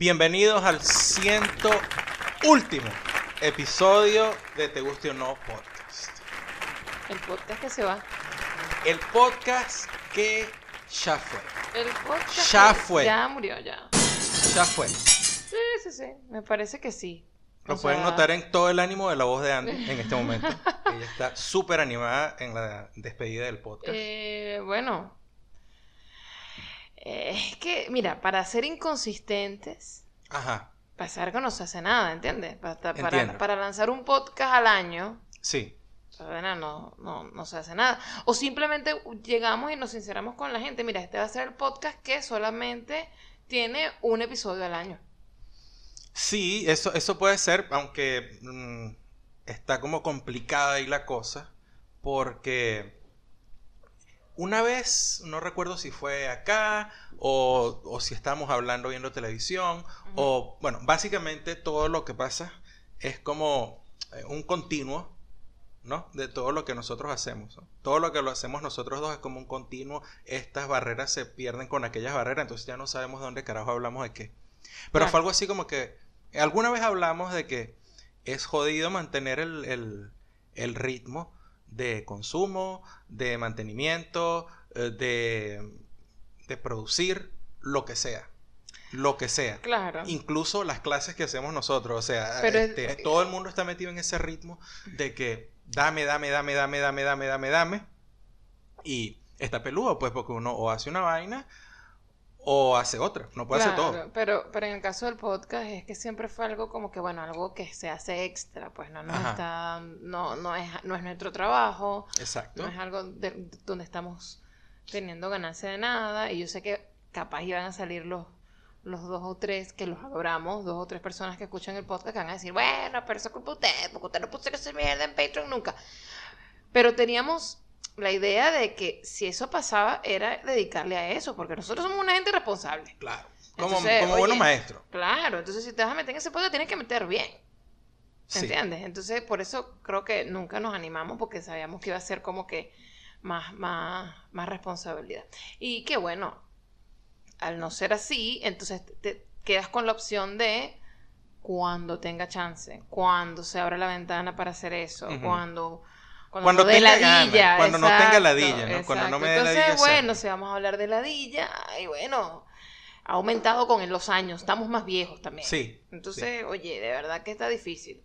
Bienvenidos al ciento último episodio de Te Guste o No Podcast. El podcast que se va. El podcast que ya fue. El podcast Ya que fue. Ya murió, ya. Ya fue. Sí, sí, sí. Me parece que sí. Lo O pueden sea, notar en todo el ánimo de la voz de Andy en este momento. Ella está súper animada en la despedida del podcast. eh, bueno. Eh, es que, mira, para ser inconsistentes, Ajá, pasar que no se hace nada, ¿entiendes? Para, para, lanzar un podcast al año, sí. No, no, no se hace nada. O simplemente llegamos y nos sinceramos con la gente. Mira, este va a ser el podcast que solamente tiene un episodio al año. Sí, eso, eso puede ser, aunque mm, está como complicada ahí la cosa, porque una vez, no recuerdo si fue acá o, o si estábamos hablando viendo televisión, o bueno, básicamente todo lo que pasa es como eh, un continuo, ¿no? De todo lo que nosotros hacemos. ¿no? Todo lo que lo hacemos nosotros dos es como un continuo, estas barreras se pierden con aquellas barreras, entonces ya no sabemos de dónde carajo hablamos de qué. Pero Claro. fue algo así como que alguna vez hablamos de que es jodido mantener el, el- el ritmo de consumo, de mantenimiento, eh, de, de producir lo que sea. Lo que sea. Claro. Incluso las clases que hacemos nosotros. O sea, es- este, todo el mundo está metido en ese ritmo de que dame, dame, dame, dame, dame, dame, dame, dame. Y está peludo, pues, porque uno o hace una vaina o hace otra. No puede hacer todo. Pero, pero en el caso del podcast es que siempre fue algo como que, bueno, algo que se hace extra, pues no Ajá. está, no, no es, no es nuestro trabajo, Exacto. no es algo de- donde estamos teniendo ganancia de nada, y yo sé que capaz iban a salir los, los dos o tres que los adoramos, dos o tres personas que escuchan el podcast que van a decir, bueno, pero eso es culpa de usted, porque usted no puso esa mierda en Patreon nunca. Pero teníamos la idea de que si eso pasaba era dedicarle a eso, porque nosotros somos una gente responsable. Claro. Como, Entonces, como oye, buenos maestros. Claro, entonces si te vas a meter en ese podcast tienes que meter bien. Sí. ¿Entiendes? Entonces por eso creo que nunca nos animamos porque sabíamos que iba a ser como que más, más, más responsabilidad. Y que bueno, al no ser así, entonces te, quedas con la opción de cuando tenga chance, cuando se abra la ventana para hacer eso, cuando... Cuando no dé tenga ladilla, cuando no tenga ladilla, ¿no? Cuando no me dé Entonces, ladilla bueno, si vamos a hablar de ladilla, y bueno, ha aumentado con los años, estamos más viejos también. Sí. Entonces, oye, de verdad que está difícil.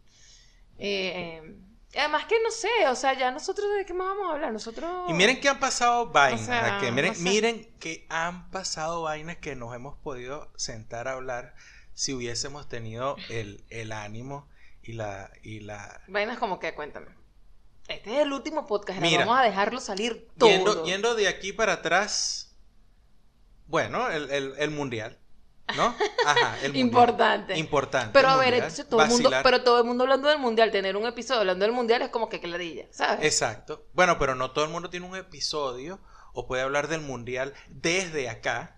Eh, eh, además que no sé, o sea, ya nosotros de qué más vamos a hablar, nosotros... Y miren que han pasado vainas. O sea, que miren, no sé. miren que han pasado vainas que nos hemos podido sentar a hablar si hubiésemos tenido el, el ánimo y la, y la Vainas como que, cuéntame. Este es el último podcast, Mira, vamos a dejarlo salir todo. Yendo, yendo de aquí para atrás, bueno, el, el- el mundial, ¿no? Ajá, el mundial. Importante. Importante. Pero a ver, entonces todo el mundo, pero todo el mundo hablando del mundial, tener un episodio hablando del mundial es como que ladilla, ¿sabes? Exacto. Bueno, pero no todo el mundo tiene un episodio o puede hablar del mundial desde acá.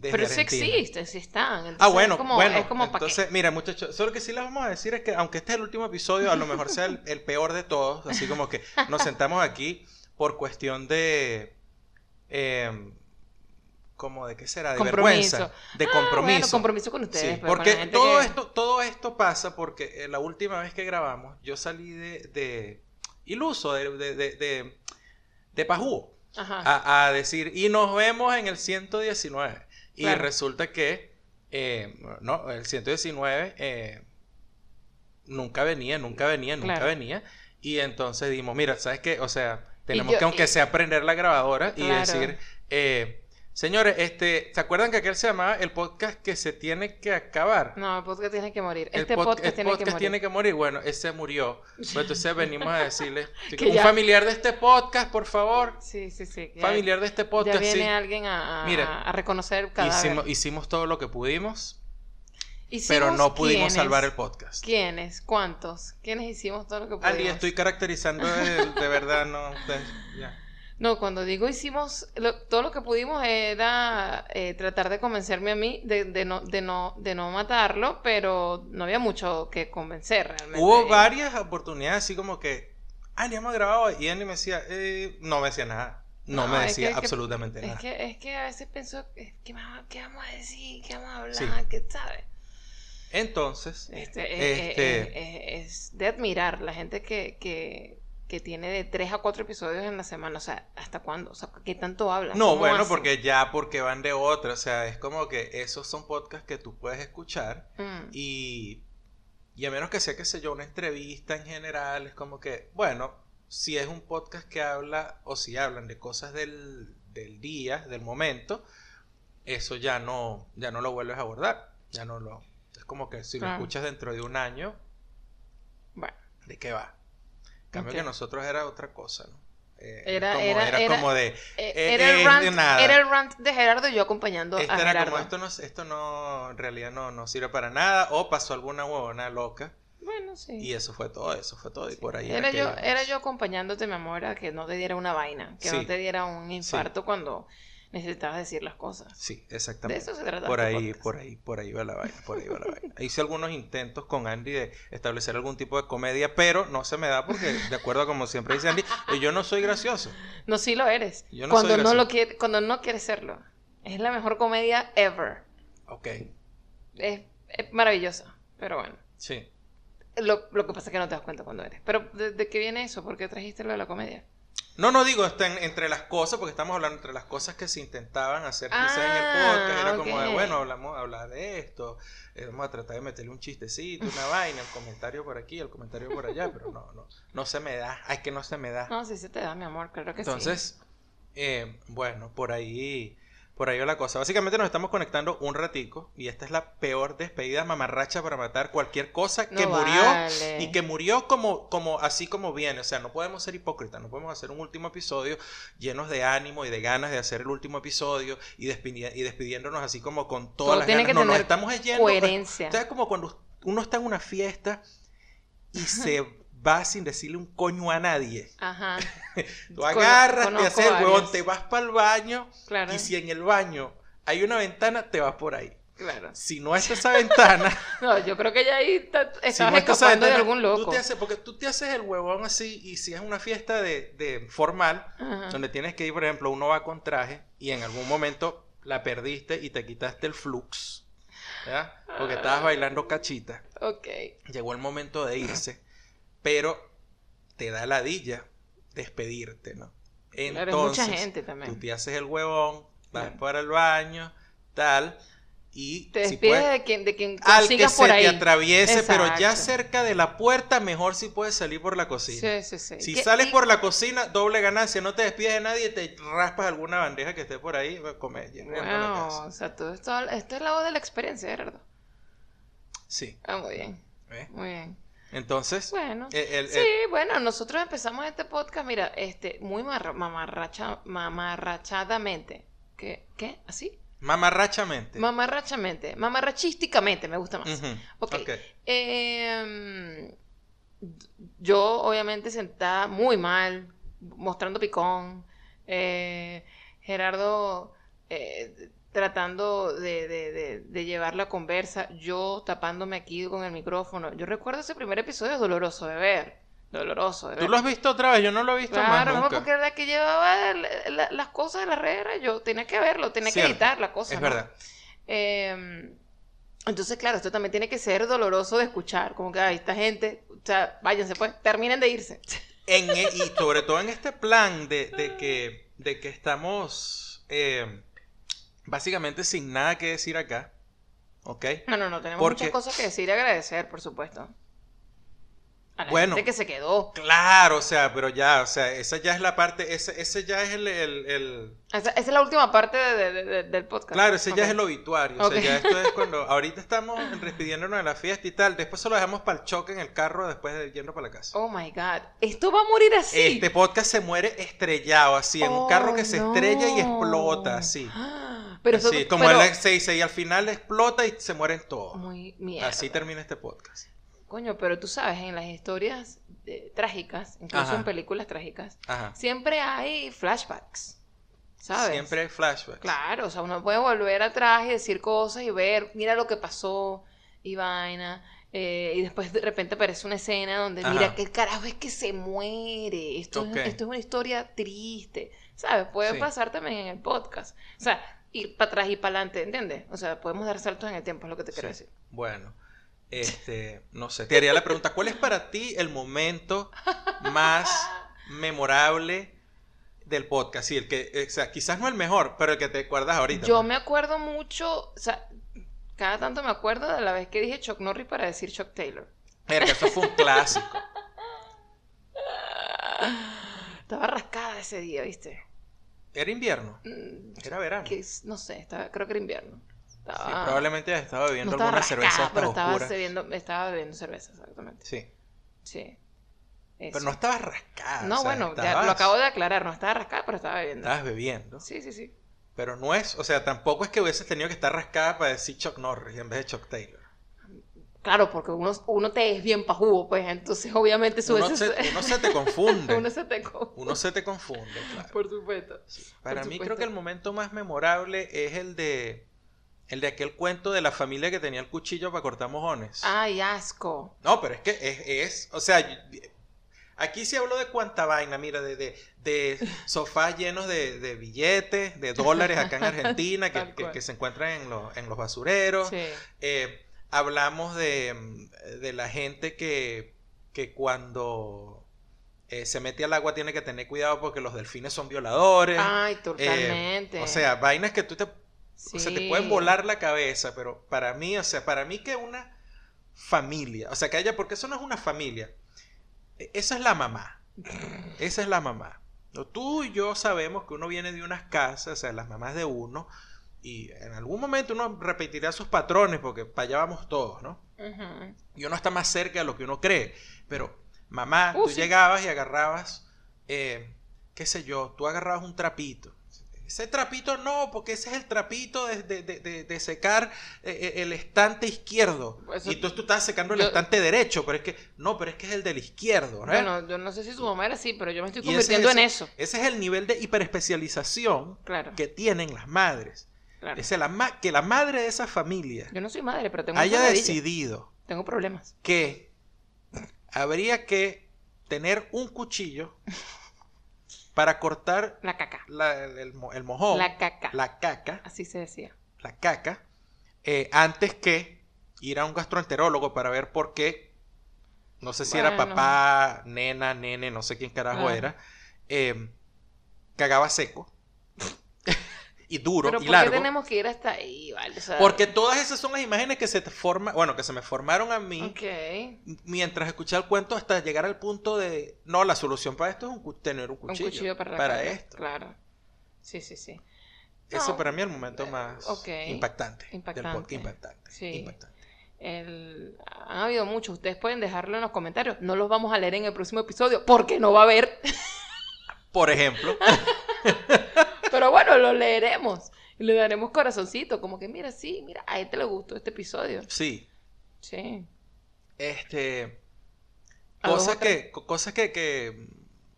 Desde pero sí Argentina. existe, sí están. Ah, bueno, es como, bueno. es como pa' qué. entonces, mira, muchachos, solo que sí les vamos a decir es que, aunque este es el último episodio, a lo mejor sea el, el peor de todos, así como que nos sentamos aquí por cuestión de. eh, ¿Cómo de qué será? De Compromiso. vergüenza, de Ah, compromiso. bueno, compromiso con ustedes. Sí, pues, porque todo que- esto, todo esto pasa porque eh, la última vez que grabamos, yo salí de, de iluso, de, de, de, de, Ajá. a, a decir, y nos vemos en el 119. Y Claro. resulta que, eh, no, el 119 eh, nunca venía, nunca venía, nunca Claro. venía. Y entonces dijimos, mira, ¿sabes qué? O sea, tenemos yo- que, aunque y- sea, prender la grabadora y Claro. decir, eh, señores, este, ¿se acuerdan que aquel se llamaba el podcast que se tiene que acabar? No, el podcast tiene que morir. El Este pod- podcast, el tiene, que podcast morir. tiene que morir. Bueno, ese murió. Pues entonces venimos a decirle, Que un ya- familiar de este podcast, por favor. Sí, sí, sí. ya- Familiar de este Ya podcast, viene sí. alguien a, a- Mira, a reconocer el cadáver. Hicimos, hicimos todo lo que pudimos, Hicimos pero no pudimos quiénes, salvar el podcast. ¿Quiénes? ¿Cuántos? ¿Quiénes hicimos todo lo que pudimos? Andy, estoy caracterizando de, de verdad, no. de- ya. No, cuando digo hicimos, lo- todo lo que pudimos era eh, tratar de convencerme a mí de, de no, de, no, de no matarlo, pero no había mucho que convencer realmente. Hubo varias oportunidades así como que, Andy, hemos grabado y Andy me decía, eh, no me decía nada. No, me es decía es que- absolutamente Es nada. que, es que a veces pienso, ¿qué, qué vamos a decir? ¿Qué vamos a hablar? Sí. ¿Qué sabes? Entonces, Este, eh, eh, Este- eh, es de admirar la gente que, que, que tiene de tres a cuatro episodios en la semana. O sea, ¿hasta cuándo? O sea, ¿qué tanto hablan? no, ¿Cómo bueno, hacen? porque ya porque van de otra, o sea, es como que esos son podcasts que tú puedes escuchar Mm. y, y a menos que sea, qué sé yo, una entrevista en general, es como que, bueno, si es un podcast que habla o si hablan de cosas del, del día, del momento, eso ya no, ya no lo vuelves a abordar, ya no lo... Es como que si lo Claro. escuchas dentro de un año, Bueno, ¿de qué va? Cambio que nosotros era otra cosa, ¿no? Eh, Era- como, era- como de... eh, Eh, era, eh, el rant, de nada. era el rant de Gerardo y yo acompañando Este a era Gerardo. como esto no, esto no, en realidad no, no sirve para nada, o pasó alguna huevona loca, Bueno, sí. y eso fue todo, eso fue todo, y por ahí Era yo, era yo acompañándote, mi amor, a que no te diera una vaina, que Sí. no te diera un infarto cuando necesitabas decir las cosas. Sí, De exactamente. eso se trata. Por ahí, podcast. por ahí, por ahí va la vaina, por ahí va la vaina. Hice algunos intentos con Andy de establecer algún tipo de comedia, pero no se me da porque, de acuerdo a como siempre dice Andy, eh, yo no soy gracioso. No, sí lo eres. Yo no cuando soy no lo quiere, cuando no quieres serlo. Es la mejor comedia ever. Ok, Es, es maravillosa. Pero bueno. sí. Lo, lo que pasa es que no te das cuenta cuando eres. Pero ¿de, de qué viene eso? ¿Por qué trajiste lo de la comedia? No, no digo, está en- entre las cosas, porque estamos hablando entre las cosas que se intentaban hacer quizás en el Ah, podcast. Era como de, bueno, hablamos hablar de esto, eh, vamos a tratar de meterle un chistecito, una vaina, el comentario por aquí, el comentario por allá, pero no, no, no se me da. Ay, que no se me da. No, sí se te da, mi amor. Claro que sí. Entonces, eh, bueno, por ahí, por ahí va la cosa. Básicamente nos estamos conectando un ratico y esta es la peor despedida mamarracha para matar cualquier cosa que No murió vale. y que murió como, como así como viene. O sea, no podemos ser hipócritas, no podemos hacer un último episodio llenos de ánimo y de ganas de hacer el último episodio y, despidi- y despidiéndonos así como con todas Todo las tiene ganas. que no, nos tener estamos yendo. coherencia. ¿Sabes como cuando uno está en una fiesta y se va sin decirle un coño a nadie? Ajá. Tú agarras, te conozco haces el huevón, te vas para el baño Claro. y si en el baño hay una ventana, te vas por ahí. Claro. Si no está esa ventana, No, yo creo que ya ahí si estabas no está esa escapando de algún loco. Tú te haces, porque tú te haces el huevón así y si es una fiesta de, de formal, Ajá. donde tienes que ir, por ejemplo, uno va con traje y en algún momento la perdiste y te quitaste el flux, ¿verdad? Porque estabas bailando cachita. Ok. Llegó el momento de irse, pero te da ladilla despedirte, ¿no? Claro, es mucha gente también. Tú te haces el huevón, vas Claro. para el baño, tal, y Te si despides puedes- de quien, de quien al que se ahí. te atraviese, pero ya cerca de la puerta, mejor si puedes salir por la cocina. Sí, sí, sí. Si ¿Qué- sales y- por la cocina, doble ganancia, no te despides de nadie, te raspas alguna bandeja que esté por ahí, la Wow, o sea, todo esto, esto es la voz de la experiencia, Gerardo. Sí. Ah, muy bien, ¿ves? muy bien. Entonces, Bueno. el- el- Sí, el- bueno, nosotros empezamos este podcast, mira, este, muy marra- mamarracha, mamarrachadamente. ¿Qué? ¿Qué? ¿Así? mamarrachamente. Mamarrachamente, mamarrachísticamente, me gusta más. Ok. ok. Eh, yo, obviamente, sentada muy mal, mostrando picón. eh, Gerardo eh, tratando de, de- de- de llevar la conversa. Yo tapándome aquí con el micrófono. Yo recuerdo ese primer episodio doloroso de ver. Doloroso de ver. ¿Tú lo has visto otra vez? Yo no lo he visto más Claro, no, nunca. porque la que llevaba la- la- las cosas de la red era yo. Tenía que verlo, tenía Cierto, que editar la cosa. Es ¿no? verdad. Eh, entonces, claro, esto también tiene que ser doloroso de escuchar. Como que, ay, esta gente, o sea, váyanse pues, terminen de irse. En e- y sobre todo en este plan de, de que, de que estamos eh, básicamente sin nada que decir acá. ¿Ok? No, no, no, tenemos Porque- muchas cosas que decir y agradecer, por supuesto. A la Bueno. gente que se quedó. Claro, o sea, pero ya, o sea, esa ya es la parte, ese, ese ya es el, el- el- Esa, esa es la última parte de- de- de- del podcast. claro, ese ya es el obituario, o sea, ya esto es cuando, ahorita estamos despidiéndonos de la fiesta y tal, después se lo dejamos para el choque en el carro después de yendo para la casa. Oh my God. Esto va a morir así. Este podcast se muere estrellado, así, en un carro que Oh, se no. estrella y explota, así. Pero así, eso, como pero- el X6 y al final explota y se mueren todos. Muy mierda. Así termina este podcast. Coño, pero tú sabes, en las historias eh, trágicas, incluso Ajá. en películas trágicas, Ajá. siempre hay flashbacks. ¿Sabes? Siempre hay flashbacks. Claro, o sea, uno puede volver atrás y decir cosas y ver, mira lo que pasó y vaina. eh, y después de repente aparece una escena donde, Ajá. mira, qué carajo es que se muere. Esto, es, esto es una historia triste. ¿Sabes? Puede Sí. pasar también en el podcast. O sea, ir para atrás y para adelante, ¿entiendes? O sea, podemos dar saltos en el tiempo, es lo que te quiero Sí. decir. Bueno, Este, no sé, te haría la pregunta, ¿cuál es para ti el momento más memorable del podcast? Sí, el que, o sea, quizás no el mejor, pero el que te acuerdas ahorita. Yo pues. me acuerdo mucho, o sea, cada tanto me acuerdo de la vez que dije Chuck Norris para decir Chuck Taylor. Verga, eso fue un clásico. Estaba rascada ese día, ¿viste? Era invierno, Mm, era verano. que no sé, estaba, creo que era invierno. Sí, Estaba, probablemente estaba no bebiendo estaba alguna rascada, cerveza pero estaba oscura. bebiendo, estaba bebiendo cerveza, exactamente. Sí, Sí. pero no estabas rascada. No, o sea, bueno, ya lo acabo de aclarar, no estaba rascada, pero estaba bebiendo. Estabas bebiendo. Sí, sí, sí. Pero no es, o sea, tampoco es que hubieses tenido que estar rascada para decir Chuck Norris en vez de Chuck Taylor. Claro, porque uno, uno te es bien pajugo, pues, entonces obviamente sube Uno se, uno se te confunde. uno se te co- Uno se te confunde, claro. Por supuesto. Para por mí supuesto. creo que el momento más memorable es el de el de aquel cuento de la familia que tenía el cuchillo para cortar mojones. Ay, asco. No, pero es que es, es o sea, aquí se habló de cuánta vaina, mira, de, de, de sofás llenos de, de billetes, de dólares acá en Argentina, que, que se encuentran en, los- en los basureros. Sí. Eh, hablamos de, mm, de la gente que, que cuando eh, se mete al agua tiene que tener cuidado porque los delfines son violadores. Ay, Eh, totalmente. o sea, vainas que tú te, o sea, te Sí. pueden volar la cabeza, pero para mí, o sea, para mí que una familia, o sea, que haya, porque eso no es una familia, e- esa es la mamá, esa es la mamá. Tú y yo sabemos que uno viene de unas casas, o sea, las mamás de uno, y en algún momento uno repetirá sus patrones, porque para allá vamos todos, ¿no? Y uno está más cerca de lo que uno cree. Pero, mamá, Uh, tú sí. llegabas y agarrabas, eh, qué sé yo, tú agarrabas un trapito. Ese trapito no, porque ese es el trapito de, de- de- de- secar eh, eh, el estante izquierdo. Eso- y tú, tú estás secando el yo- estante derecho, pero es que, no, pero es que es el del izquierdo, ¿no? Bueno, yo no sé si su mamá era así, pero yo me estoy convirtiendo en eso. Ese es el nivel de hiperespecialización Claro, que tienen las madres. Claro. Ese, la que la madre de esa familia Yo no soy madre, pero tengo haya decidido Tengo problemas. que habría que tener un cuchillo para cortar La caca. la- el, mo- el mojón, La caca. la caca, Así se decía. la caca, eh, antes que ir a un gastroenterólogo para ver por qué, no sé si era papá, nena, nene, no sé quién carajo Claro. era, eh, cagaba seco y duro Pero y ¿por qué largo. tenemos que ir hasta ahí, vale? O sea, Porque todas esas son las imágenes que se te forman, bueno, que se me formaron a mí Ok. mientras escuchaba el cuento hasta llegar al punto de, no, la solución para esto es un tener un Un cuchillo. cuchillo para esto. Claro. Sí, sí, sí. Eso No, para mí es el momento más ok. impactante, del Impactante. podcast. Impactante. Sí. impactante. El... Han habido muchos. Ustedes pueden dejarlo en los comentarios. No los vamos a leer en el próximo episodio porque no va a haber. Por ejemplo, Pero bueno, lo leeremos. Y le daremos corazoncito. Como que, mira, sí, mira, a este le gustó este episodio. sí, Sí. este, cosas que, co- cosas que, que,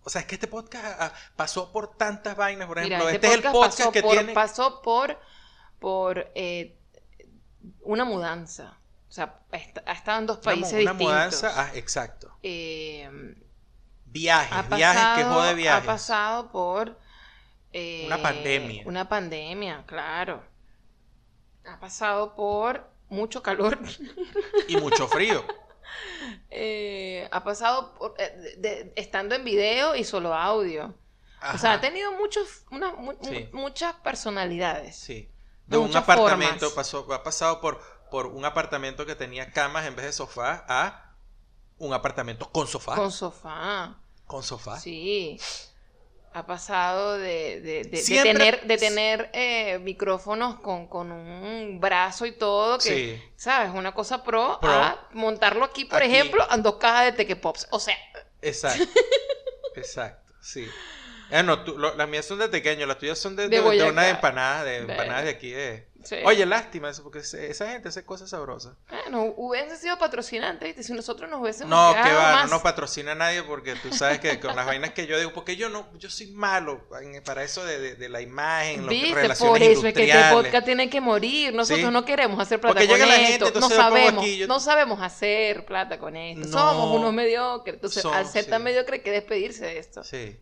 o sea, es que este podcast ah, pasó por tantas vainas, por ejemplo, Mira, este, es el podcast pasó que por, tiene, pasó por, por eh, una mudanza. O sea, ha est- ha estado en dos una, países una distintos. mudanza, ah, exacto, Eh, viajes, viajes, que jode viajes, Ha pasado por... eh, Una pandemia. Una pandemia, claro. Ha pasado por mucho calor. y mucho frío. Eh, ha pasado por... eh, de- de- estando en video y solo audio. O sea, ha tenido muchos, una- mu- mu- Sí. muchas personalidades. Sí. De De un apartamento formas. pasó, ha pasado por, por un apartamento que tenía camas en vez de sofá a un apartamento con sofá. Con sofá. Con sofá. Sí. Ha pasado de, de- de- de tener, de tener eh, micrófonos con, con un brazo y todo, que, Sí. ¿sabes? Una cosa pro, Pro. a montarlo aquí, por Aquí. ejemplo, en dos cajas de Teque Pops. O sea, Exacto. Exacto. Sí. Eh, no, tú- lo- las mías son de pequeño, las tuyas son de, De de, de Boyacá. una empanada, de empanadas de aquí. de- sí. Oye, lástima eso, porque esa gente hace cosas sabrosas. Bueno, hubiesen sido patrocinantes, ¿viste? Si nosotros nos hubiésemos No, que va, más. no nos patrocina nadie porque tú sabes que con las vainas que yo digo, porque yo no, yo soy malo para eso de, de- de la imagen, ¿Viste? relaciones Por eso es que este podcast tiene que morir. Nosotros Sí. no queremos hacer plata Porque con llega la esto. gente, no sabemos, aquí, yo- no sabemos hacer plata con esto. No. Somos unos mediocres. Entonces, Son- al ser tan sí. mediocre, hay que despedirse de esto. Sí.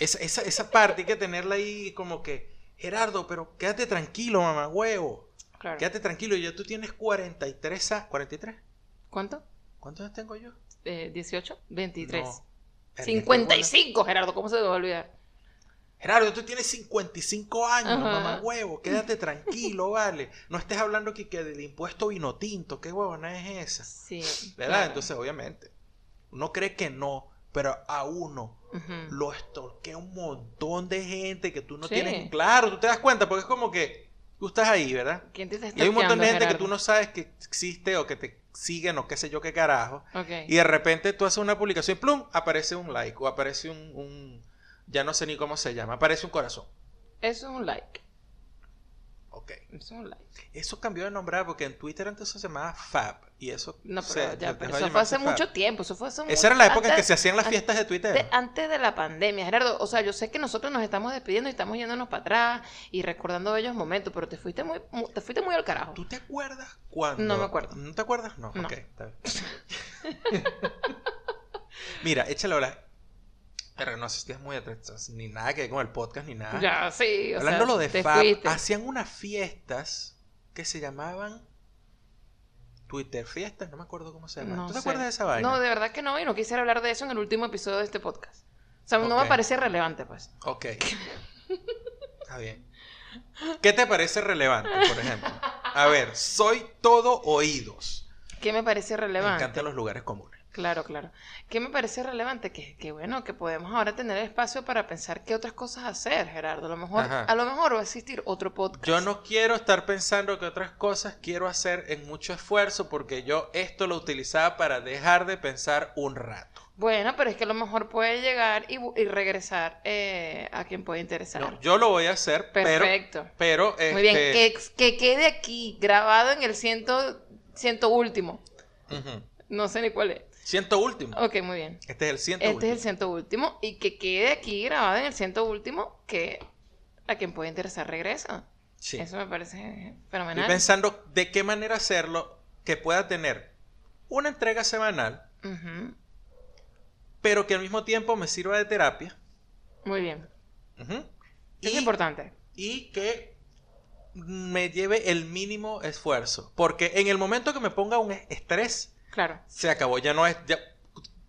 Esa, esa, esa parte hay que tenerla ahí como que, Gerardo, pero quédate tranquilo, mamá, huevo. Claro. Quédate tranquilo, ya tú tienes 43 a... ¿43? ¿Cuánto? ¿Cuántos años tengo yo? Eh, 18, 23. No. Verga, 55, Gerardo, ¿cómo se te va a olvidar? Gerardo, tú tienes 55 años, Ajá. mamá huevo, quédate tranquilo, vale. No estés hablando que del impuesto vino tinto, qué huevona es esa. Sí. ¿Verdad? claro. Entonces, obviamente, uno cree que no, pero a uno Lo estorquea un montón de gente que tú no Sí. tienes. Claro, tú te das cuenta, porque es como que tú estás ahí, ¿verdad? ¿Quién te está Y hay un montón de gente que tú no sabes que existe o que te siguen o qué sé yo qué carajo. Y de repente tú haces una publicación y plum, aparece un like o aparece un, un- ya no sé ni cómo se llama, aparece un corazón. Eso es un like. Ok. Eso es un like. Eso cambió de nombre porque en Twitter antes se llamaba Fab y eso No, pero se ya, pero eso fue hace mucho tiempo. Eso fue hace Esa mucho- era la época en que antes- se hacían las fiestas de Twitter. antes de la pandemia, Gerardo. O sea, yo sé que nosotros nos estamos despidiendo y estamos yéndonos para atrás y recordando bellos momentos, pero te fuiste muy, mu- te fuiste muy al carajo. ¿Tú te acuerdas cuando? No me acuerdo. ¿No te acuerdas? No, No. ok, está bien. Mira, échale hola. Pero no es muy atrás, ni nada que ver con el podcast ni nada. Ya, sí. O Hablando sea, lo de Fab, fuiste. hacían unas fiestas que se llamaban Twitter fiestas, no me acuerdo cómo se llama. No ¿Tú te sé. acuerdas de esa vaina? No, de verdad que no, y no quisiera hablar de eso en el último episodio de este podcast. O sea, no me parece relevante, pues. Ok. Está bien. ¿Qué te parece relevante, por ejemplo? A ver, soy todo oídos. ¿Qué me parece Me relevante? encantan los lugares comunes. Claro, claro. ¿Qué me parece relevante? Que, que bueno, que podemos ahora tener espacio para pensar qué otras cosas hacer, Gerardo. A lo mejor, Ajá. a lo mejor va a existir otro podcast. Yo no quiero estar pensando que otras cosas quiero hacer en mucho esfuerzo porque yo esto lo utilizaba para dejar de pensar un rato. Bueno, pero es que a lo mejor puede llegar y, regresar eh, a quien puede interesar. No, yo lo voy a hacer, pero, Perfecto. pero Muy bien, este, que, que quede aquí grabado en el ciento, ciento último. No sé ni cuál es. Ciento último. Ok, muy bien. Este es el ciento Este último. es el ciento último y que quede aquí grabado en el ciento último que a quien puede interesar regresa. Sí. Eso me parece Estoy fenomenal. pensando de qué manera hacerlo que pueda tener una entrega semanal, Ujú, pero que al mismo tiempo me sirva de terapia. Muy bien. Ujú. Es Y, importante. y que me lleve el mínimo esfuerzo. Porque en el momento que me ponga un estrés, Claro. se acabó. Ya no es. ya-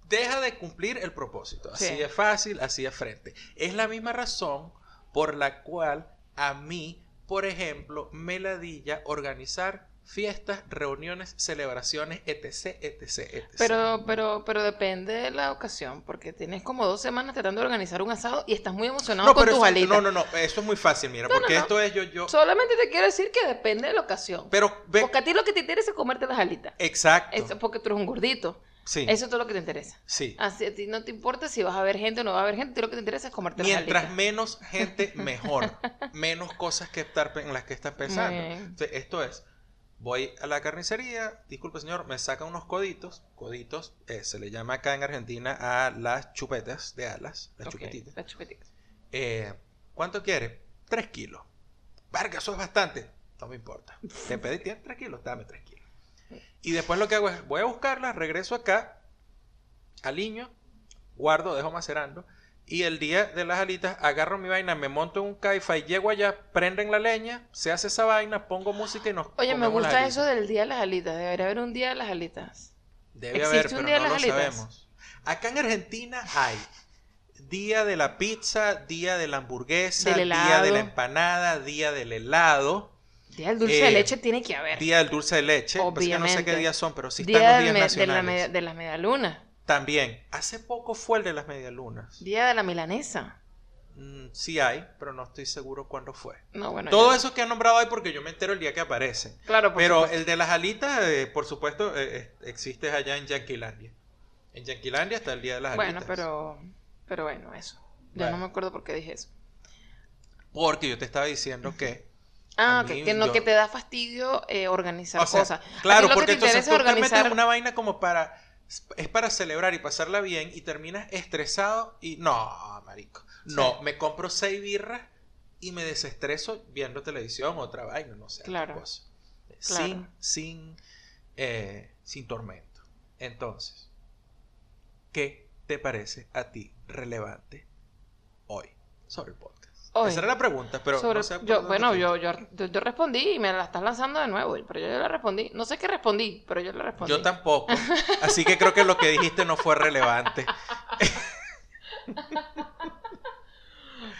deja de cumplir el propósito. Así Sí. es fácil, así es frente. Es la misma razón por la cual a mí, por ejemplo, me ladilla organizar fiestas, reuniones, celebraciones, etc, etc, etc. Pero, pero, pero depende de la ocasión, porque tienes como dos semanas tratando de organizar un asado y estás muy emocionado no, con tus alitas. no, no, no, eso es muy fácil, mira, No, porque no. esto es yo, yo, Solamente te quiero decir que depende de la ocasión. pero ve, Porque a ti lo que te interesa es comerte las alitas. exacto, Eso porque tú eres un gordito. sí, Eso es todo lo que te interesa. sí. Así a ti no te importa si vas a ver gente o no va a haber gente, a ti lo que te interesa es comerte Mientras menos gente, mejor. menos cosas que estar en las que estás pensando. Entonces, esto es, voy a la carnicería, disculpe señor, me saca unos coditos, coditos, eh, se le llama acá en Argentina a las chupetas de alas, las chupetitas. las chupetitas. Eh, ¿Cuánto quiere? Tres kilos. Verga, eso es bastante. No me importa. Te pedí, ¿tienes tres kilos? Dame tres kilos. Y después lo que hago es, voy a buscarlas, regreso acá, aliño, guardo, dejo macerando. Y el día de las alitas, agarro mi vaina, me monto en un caifa y llego allá, prenden la leña, se hace esa vaina, pongo música y nos Oye, me gusta eso del día de las alitas. Debería haber un día de las alitas. Debe ¿Existe haber, un pero día de no lo las alitas? sabemos. Acá en Argentina hay día de la pizza, día de la hamburguesa, día de la empanada, día del helado, Día del dulce Eh, de leche tiene que haber. día del dulce de leche. Pasa que no sé Obviamente. qué días son, pero sí están los días me- de, la nacionales. media- de las medialunas. También. Hace poco fue el de las medialunas. Día de la milanesa. Mm, sí hay, pero no estoy seguro cuándo fue. No, bueno. Todo ya- eso que han nombrado hay porque yo me entero el día que aparecen. Claro, por Pero supuesto. el de las alitas, eh, por supuesto, eh, eh, existe allá en Yanquilandia. En Yanquilandia está el día de las Bueno, alitas. pero. Pero bueno, eso. Ya Bueno. no me acuerdo por qué dije eso. Porque yo te estaba diciendo que. Ah, A ok, mí, que no yo- que te da fastidio eh, organizar O sea, cosas. Claro, que porque te entonces tú te metes organizar. una vaina como para. Es para celebrar y pasarla bien y terminas estresado y. No, marico. No, Sí. me compro seis birras y me desestreso viendo televisión o otra vaina, no sé. Claro. cosa. Claro. Sin, sin, eh, sin tormento. Entonces, ¿qué te parece a ti relevante hoy sobre el podcast? Hoy. Esa era la pregunta, pero Sobre- no sé por yo, dónde bueno, yo, yo, yo, yo respondí y me la estás lanzando de nuevo, pero yo ya la respondí. No sé qué respondí, pero yo la respondí. Yo tampoco. Así que creo que lo que dijiste no fue relevante.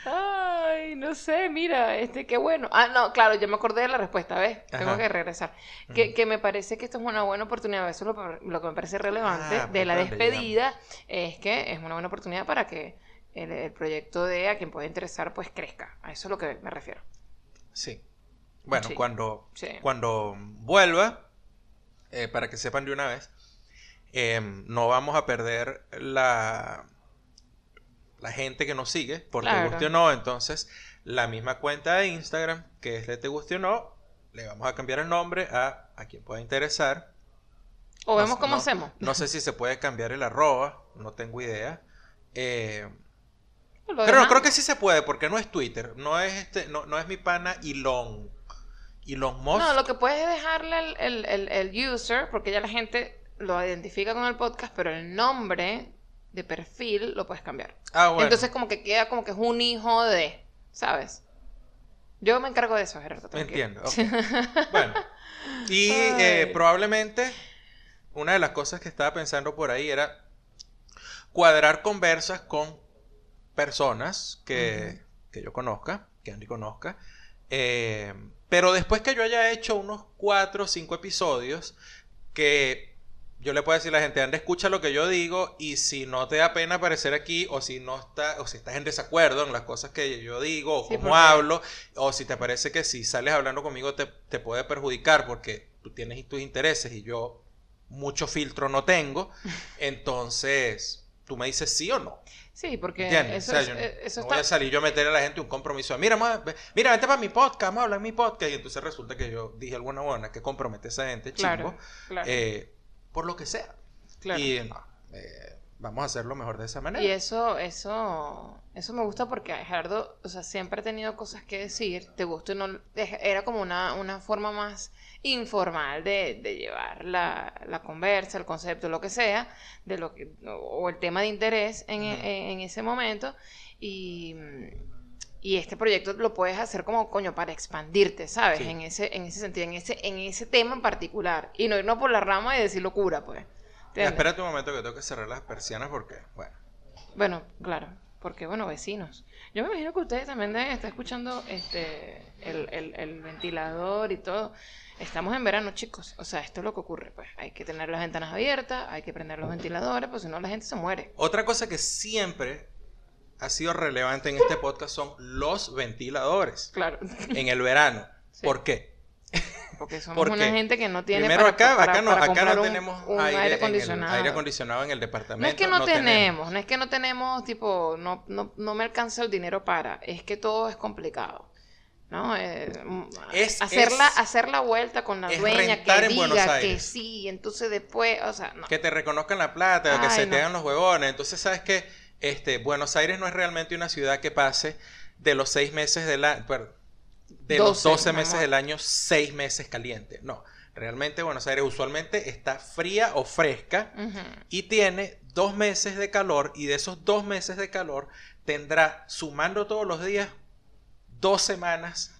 Ay, no sé, mira, este, qué bueno. Ah, no, claro, yo me acordé de la respuesta, ¿ves? Tengo que regresar. Que, que me parece que esto es una buena oportunidad, eso es lo, lo que me parece relevante Ah, de la pues, ¿dónde despedida, es que es una buena oportunidad para que el, el proyecto de a quien pueda interesar, pues crezca. A eso es lo que me refiero. Sí. Bueno, Sí. cuando, Sí. cuando vuelva, eh, para que sepan de una vez, eh, no vamos a perder la, la gente que nos sigue, por te Claro. guste o no. Entonces, la misma cuenta de Instagram, que es de te guste o no, le vamos a cambiar el nombre a a quien pueda interesar. O No vemos sé- cómo no- hacemos. No sé si se puede cambiar el arroba, no tengo idea. Eh, Lo Creo, demás- creo que sí se puede, porque no es Twitter, no es este, no, no es mi pana Elon. Elon Musk. No, lo que puedes es dejarle el, el, el- el user, porque ya la gente lo identifica con el podcast, pero el nombre de perfil lo puedes cambiar. Ah, bueno. Entonces como que queda como que es un hijo de, ¿sabes? Yo me encargo de eso, Gerardo. Entiendo. bueno. Y eh, probablemente una de las cosas que estaba pensando por ahí era cuadrar conversas con personas que, que yo conozca, que Andy conozca. eh, pero después que yo haya hecho unos cuatro o cinco episodios, que yo le puedo decir a la gente, anda, escucha lo que yo digo, y si no te da pena aparecer aquí, o si no está, o si estás en desacuerdo en las cosas que yo digo, o Sí, cómo hablo, o si te parece que si sales hablando conmigo te, te puede perjudicar porque tú tienes tus intereses y yo mucho filtro no tengo, entonces tú me dices sí o no. Sí, porque ¿Entiendes? eso, O sea, es- yo no- eh, eso no está... voy a salir yo a meter a la gente un compromiso. Mira, ma- mira, vente para mi podcast, vamos a hablar en mi podcast. Y entonces resulta que yo dije alguna buena que compromete a esa gente, Claro, claro, eh, por lo que sea. claro. Y no, eh, vamos a hacerlo mejor de esa manera. Y eso, eso, eso me gusta porque Gerardo, o sea, siempre ha tenido cosas que decir, te gusta no, era como una, una forma más informal de, de llevar la, la conversa, el concepto, lo que sea, de lo que, o el tema de interés en, en- en ese momento, y, y este proyecto lo puedes hacer como coño para expandirte, ¿sabes? Sí. En ese, en ese sentido, en ese, en ese tema en particular, y no irnos por la rama y decir locura, pues. Espérate un momento que tengo que cerrar las persianas porque, bueno. Bueno, claro, porque bueno, vecinos. Yo me imagino que ustedes también deben estar escuchando este el, el- el ventilador y todo. Estamos en verano, chicos. O sea, esto es lo que ocurre, pues. Hay que tener las ventanas abiertas, hay que prender los ventiladores, pues si no la gente se muere. Otra cosa que siempre ha sido relevante en este podcast son los ventiladores Claro. en el verano. Sí. ¿Por qué? Porque somos ¿Por una gente que no tiene Primero para, acá, para- acá no, para acá comprar no un- tenemos un aire, aire en el- acondicionado. aire acondicionado en el departamento. No es que no, tenemos, no es que no tenemos, tipo, no, no, no me alcanza el dinero para, es que todo es complicado. ¿No? Eh, mm, Es- hacer, la, hacer la vuelta con la dueña que diga que sí, entonces después, o sea, no. Que te reconozcan la plata, que se no. te hagan los huevones. Entonces, ¿sabes qué? Este, Buenos Aires no es realmente una ciudad que pase de los seis meses del año, de los 12, 12 meses mamá. del año, seis meses caliente. No, realmente Buenos Aires usualmente está fría o fresca y tiene dos meses de calor y de esos dos meses de calor tendrá, sumando todos los días, dos semanas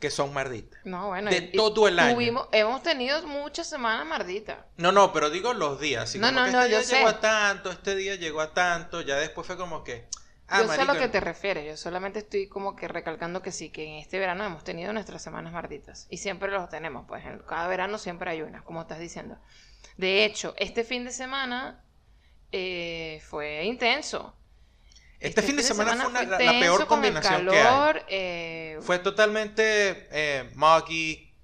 que son marditas. No, bueno, De y- todo el año. tuvimos- hemos tenido muchas semanas marditas. No, no, pero digo los días. Así No, como no, que no, este yo día llegó sé. a tanto, este día llegó a tanto, ya después fue como que... Ah, yo sé a lo que te refieres, yo solamente estoy como que recalcando que sí, que en este verano hemos tenido nuestras semanas marditas. Y siempre los tenemos, pues en cada verano siempre hay una, como estás diciendo. De hecho, este fin de semana eh, fue intenso. Este, fin de semana, fue una- la- peor con el combinación que hay. eh, Fue totalmente eh, muggy,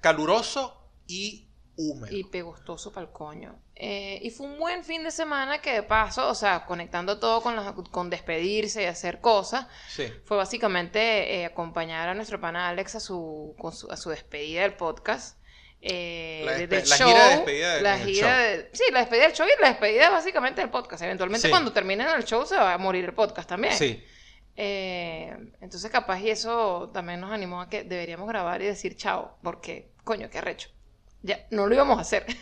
caluroso y húmedo. y pegostoso para el coño. Eh, y fue un buen fin de semana que de paso, o sea, conectando todo con, las- con despedirse y hacer cosas, Sí. fue básicamente eh, acompañar a nuestro pana Alex a su, con su- a su despedida del podcast. Eh, La del la show, gira de despedida de- la gira show. de- sí, la despedida del show y la despedida básicamente del podcast. Eventualmente Sí. cuando terminen el show se va a morir el podcast también. Sí. Eh, entonces capaz y eso también nos animó a que deberíamos grabar y decir chao, porque coño, qué arrecho. Ya, no lo íbamos a hacer.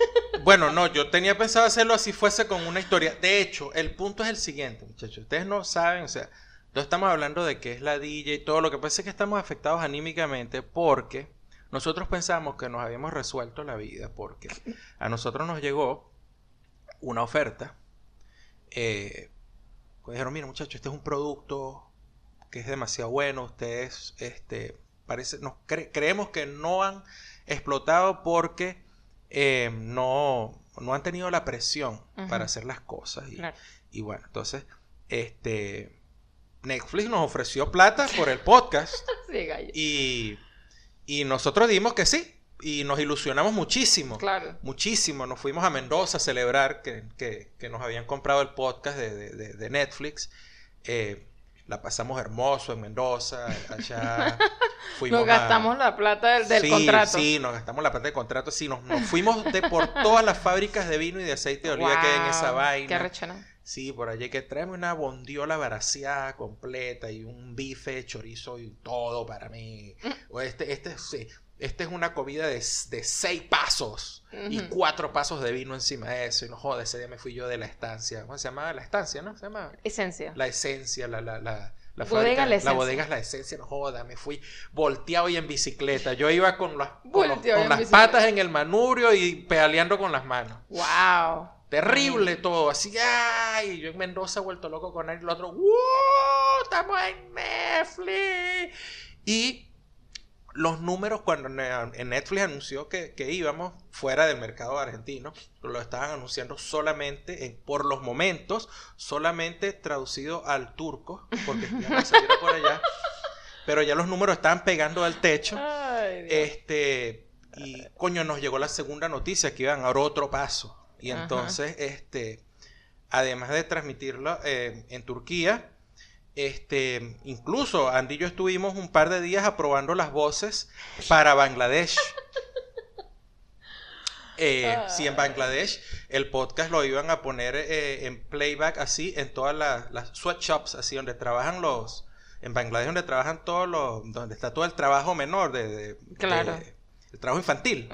Bueno, no, yo tenía pensado hacerlo así fuese con una historia. De hecho, el punto es el siguiente, muchachos. Ustedes no saben, o sea, Entonces estamos hablando de qué es la DJ y todo. Lo que pasa es que estamos afectados anímicamente porque nosotros pensamos que nos habíamos resuelto la vida porque a nosotros nos llegó una oferta. Eh, dijeron, mira muchachos, este es un producto que es demasiado bueno. Ustedes, este, parece, nos creemos que no han explotado porque eh, no, no han tenido la presión para hacer las cosas. Y, y bueno, entonces, este Netflix nos ofreció plata por el podcast. y, y nosotros dimos que sí. Y nos ilusionamos muchísimo. Claro. Muchísimo. Nos fuimos a Mendoza a celebrar que, que, nos habían comprado el podcast de, de, de Netflix. Eh, la pasamos hermoso en Mendoza, allá fuimos Nos gastamos la plata del, del contrato. Sí, nos gastamos la plata del contrato, sí, nos, nos fuimos de por todas las fábricas de vino y de aceite de oliva que hay en esa vaina. Qué rechena. Sí, por allí que tráeme una bondiola baraceada completa y un bife, chorizo y todo para mí. Mm. O este, este, sí, este es una comida de, de seis pasos y cuatro pasos de vino encima de eso. Y no joder, ese día me fui yo de la estancia. ¿Cómo se llamaba? La estancia, ¿no? Se llama. Esencia. La esencia, la, la, la, la bodega, la, bodega es la esencia, no joda, me fui volteado y en bicicleta. Yo iba con las, con, las patas en el manurio y pedaleando con las manos. ¡Wow! Terrible todo, así, ay, yo en Mendoza he vuelto loco con él y el otro, ¡wow! Estamos en Netflix. Y los números cuando en Netflix anunció que, íbamos fuera del mercado argentino, lo estaban anunciando solamente, por los momentos, solamente traducido al turco, porque ya no por allá, pero ya los números estaban pegando al techo. este, y coño, nos llegó la segunda noticia que iban a dar otro paso. Y entonces, este, además de transmitirlo eh, en Turquía, este, incluso Andy y yo estuvimos un par de días aprobando las voces para Bangladesh. Eh, sí, en Bangladesh el podcast lo iban a poner eh, en playback así en todas las, las sweatshops, así donde trabajan los, en Bangladesh donde trabajan todos los, donde está todo el trabajo menor de, claro el trabajo infantil,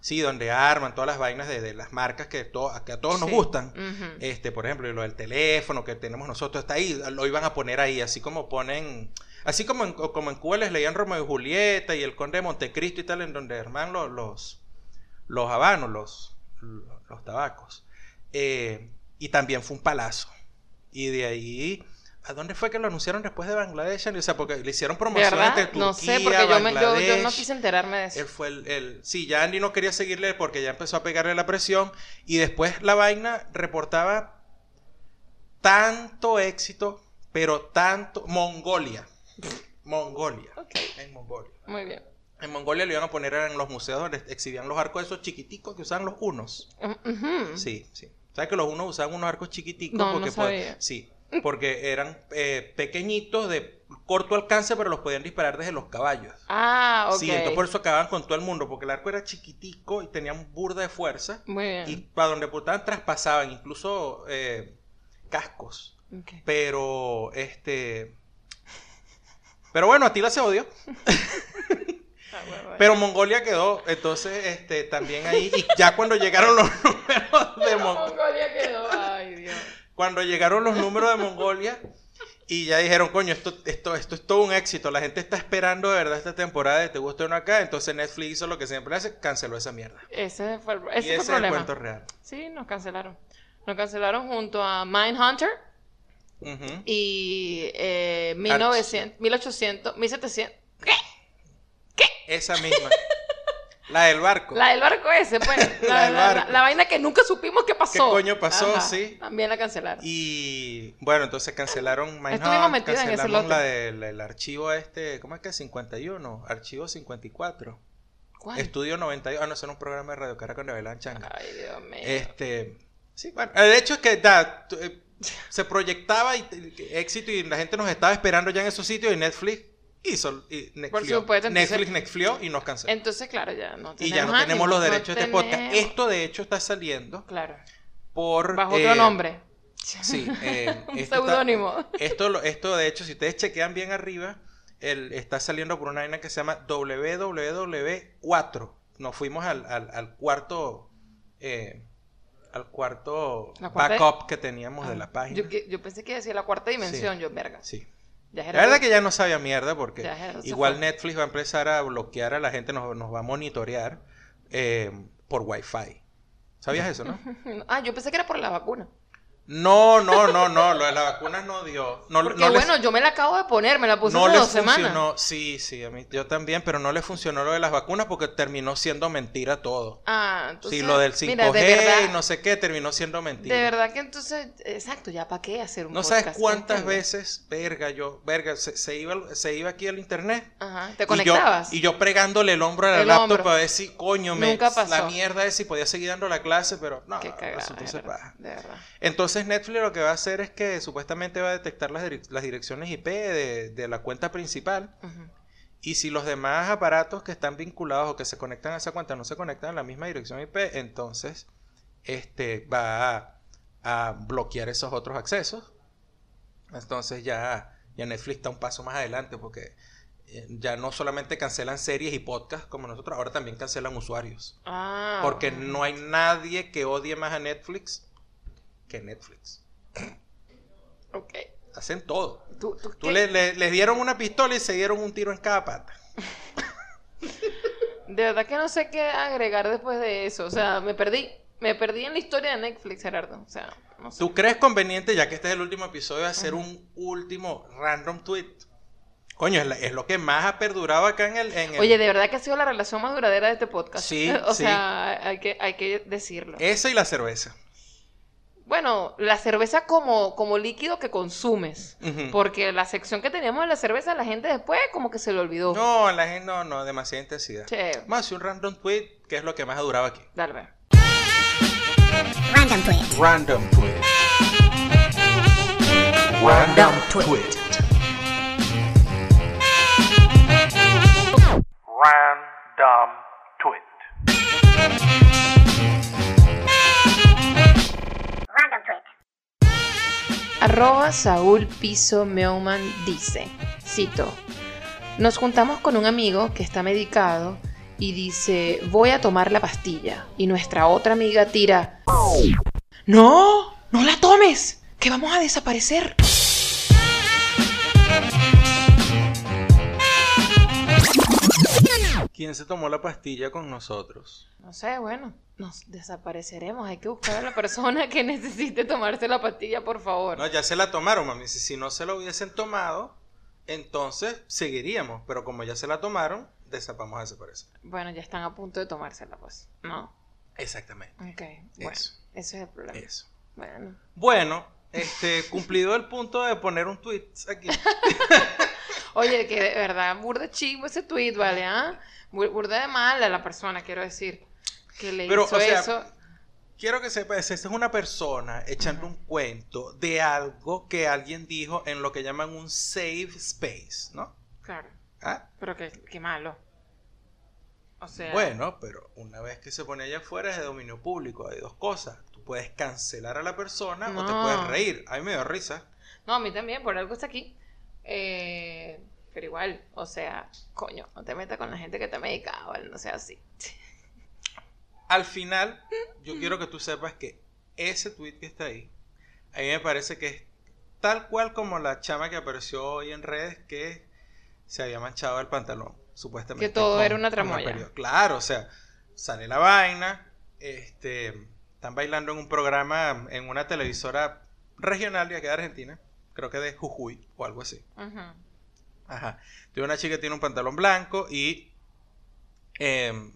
sí, donde arman todas las vainas de, las marcas que, que a todos nos gustan, este, por ejemplo, lo del teléfono que tenemos nosotros está ahí, lo iban a poner ahí, así como ponen, así como en, como en Cuba les leían Romeo y Julieta y el Conde de Montecristo y tal, en donde arman los, los, los habanos, los, los, tabacos, eh, y también fue un palazo, y de ahí ¿A dónde fue que lo anunciaron después de Bangladesh? O sea, porque le hicieron promoción entre Turquía, No sé, porque yo, yo, no quise enterarme de eso. Él fue el, Sí, ya Andy no quería seguirle porque ya empezó a pegarle la presión. Y después la vaina reportaba tanto éxito, pero tanto... Mongolia. Mongolia. Ok. En Mongolia. Muy bien. En Mongolia le iban a poner en los museos donde exhibían los arcos esos chiquiticos que usaban los unos. Mm, sí, sí. ¿Sabes que los unos usaban unos arcos chiquiticos? No, porque no sabía. sí, porque eran eh, pequeñitos de corto alcance, pero los podían disparar desde los caballos. Ah, ok. Sí, entonces por eso acababan con todo el mundo, porque el arco era chiquitico y tenían burda de fuerza. Muy bien. Y para donde apuntaban traspasaban, incluso eh, cascos. Pero, este... Pero bueno, Atila se odió. Ah, pero Mongolia quedó, entonces, este, también ahí, y ya cuando llegaron los números de Mongolia quedó, Dios cuando llegaron los números de Mongolia y ya dijeron, coño, esto, esto, esto es todo un éxito, la gente está esperando de verdad esta temporada de Te gusta uno acá, entonces Netflix hizo lo que siempre hace, canceló esa mierda. Ese fue el, ese fue el cuento real. Sí, nos cancelaron. Nos cancelaron junto a Mindhunter y eh, 1900, 1800, 1700. ¿Qué? ¿Qué? Esa misma. La del barco. La del barco ese, pues. La, la, vaina que nunca supimos qué pasó. ¿Qué coño pasó? sí. También la cancelaron. Y bueno, entonces cancelaron Estuvimos metidos en ese la del archivo este, ¿cómo es que? 51, archivo 54. ¿Cuál? Estudio 92. Ah, no, era un programa de Radio Caracas donde bailaban changa. Ay, Dios mío. Este, sí, bueno, el hecho es que da, eh, se proyectaba y, éxito y la gente nos estaba esperando ya en esos sitios y Netflix y, Netflix, Netflix y nos canceló. Entonces, claro, ya no tenemos Y ya no tenemos los derechos de este podcast. Esto, de hecho, está saliendo. Claro. Por, Bajo otro eh, nombre. Sí. Eh, Un seudónimo. Esto, esto, de hecho, si ustedes chequean bien arriba, el, está saliendo por una vaina que se llama www4. Nos fuimos al, al, cuarto... Eh, al cuarto backup que teníamos de ah, la página. Yo, yo, pensé que decía la cuarta dimensión, yo, verga. Sí. Ya La verdad que ya no sabía mierda porque igual. Netflix va a empezar a bloquear a la gente, nos, nos va a monitorear eh, por Wi-Fi. ¿Sabías eso, no? Ah, yo pensé que era por la vacuna. No, no, no, no, lo de las vacunas no dio. No, Porque no les- bueno, yo me la acabo de poner, me la puse no hace dos semanas. funcionó. Sí, sí, a mí, yo también, pero no le funcionó lo de las vacunas porque terminó siendo mentira todo. Ah, entonces. sí, lo del 5G mira, de verdad, y no sé qué terminó siendo mentira. De verdad que entonces, exacto, ya para qué hacer un No sabes cuántas veces, verga, yo, verga, se, se iba, se iba aquí al internet. Ajá, te Y yo, conectabas. y yo pregándole el hombro a la El laptop para ver si, coño, me, Nunca pasó. la mierda es si podía seguir dando la clase, pero no, Qué cagada, resultó de verdad, de verdad. Entonces Netflix lo que va a hacer es que supuestamente va a detectar las, direc- las direcciones IP de, de la cuenta principal y si los demás aparatos que están vinculados o que se conectan a esa cuenta no se conectan a la misma dirección IP, entonces este, va a, a bloquear esos otros accesos. Entonces ya, ya Netflix está un paso más adelante porque eh, ya no solamente cancelan series y podcasts como nosotros, ahora también cancelan usuarios. Ah, Porque no hay nadie que odie más a Netflix que Netflix. Ok. Hacen todo. ¿Tú, tú Tú qué? le, le- les dieron una pistola y se dieron un tiro en cada pata. De verdad que no sé qué agregar después de eso. O sea, me perdí. Me perdí en la historia de Netflix, Gerardo. O sea, no sé. ¿Tú crees conveniente, ya que este es el último episodio, hacer un último random tweet? Coño, es, la- es lo que más ha perdurado acá en el... en el- Oye, de verdad que ha sido la relación más duradera de este podcast. Sí, o sí. sea, hay que, hay que decirlo. Esa y la cerveza. Bueno, la cerveza como, como líquido que consumes. Porque la sección que teníamos de la cerveza, la gente después como que se le olvidó. No, la gente no, no, demasiada intensidad. Che, hacer un random tweet, que es lo que más ha durado aquí. dale, ve. Random tweet. Random tweet. Random tweet. Random Arroba Saúl Piso Meumann dice, cito, nos juntamos con un amigo que está medicado y dice, voy a tomar la pastilla. Y nuestra otra amiga tira, no, no la tomes, que vamos a desaparecer. ¿Quién se tomó la pastilla con nosotros? No sé, bueno, nos desapareceremos. Hay que buscar a la persona que necesite tomarse la pastilla, por favor. No, ya se la tomaron, mami. Si, no se la hubiesen tomado, entonces seguiríamos. Pero como ya se la tomaron, desapamos a desaparecer. Bueno, ya están a punto de tomársela, pues. No. Exactamente. Ok, bueno, Eso. ese es el problema. Eso. Bueno. Bueno, este, cumplido el punto de poner un tweet aquí. Oye, que de verdad, burda chivo ese tweet, ¿vale? ¿Ah? Bur- Burda de mala la persona, quiero decir. Que le Pero, hizo o sea, eso. Quiero que sepas, esta es una persona echando un cuento de algo que alguien dijo en lo que llaman un safe space, ¿no? Claro, ¿Ah? pero qué, qué malo. O sea. Bueno, pero una vez que se pone allá afuera es de dominio público. Hay dos cosas. Tú puedes cancelar a la persona o te puedes reír. A mí me dio risa. No, a mí también, por algo está aquí. Eh, pero igual, o sea, coño, no te metas con la gente que te medicado, ¿vale? No sea así. Al final, yo quiero que tú sepas que ese tweet que está ahí, a mí me parece que es tal cual como la chama que apareció hoy en redes que se había manchado el pantalón, supuestamente. Que todo con- era una tramoya. Claro, o sea, sale la vaina, este, están bailando en un programa en una televisora regional de aquí de Argentina, creo que de Jujuy o algo así. Ujú. Ajá. Tiene una chica que tiene un pantalón blanco y em,